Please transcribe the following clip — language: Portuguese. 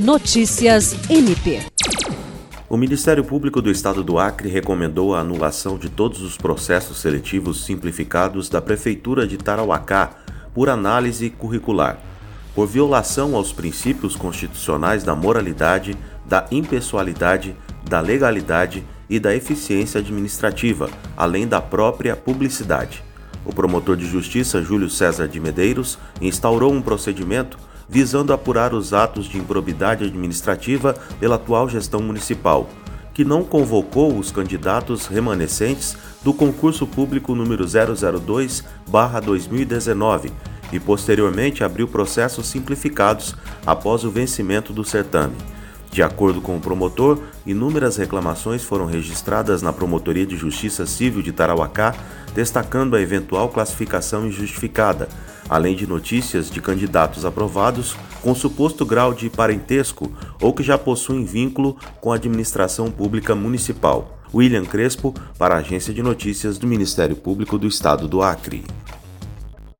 Notícias MP. O Ministério Público do Estado do Acre recomendou a anulação de todos os processos seletivos simplificados da Prefeitura de Tarauacá por análise curricular, por violação aos princípios constitucionais da moralidade, da impessoalidade, da legalidade e da eficiência administrativa, além da própria publicidade. O promotor de justiça Júlio César de Medeiros instaurou um procedimento visando apurar os atos de improbidade administrativa pela atual gestão municipal, que não convocou os candidatos remanescentes do concurso público número 002/2019 e posteriormente abriu processos simplificados após o vencimento do certame. De acordo com o promotor, inúmeras reclamações foram registradas na Promotoria de Justiça Civil de Tarauacá, destacando a eventual classificação injustificada, além de notícias de candidatos aprovados com suposto grau de parentesco ou que já possuem vínculo com a administração pública municipal. William Crespo, para a Agência de Notícias do Ministério Público do Estado do Acre.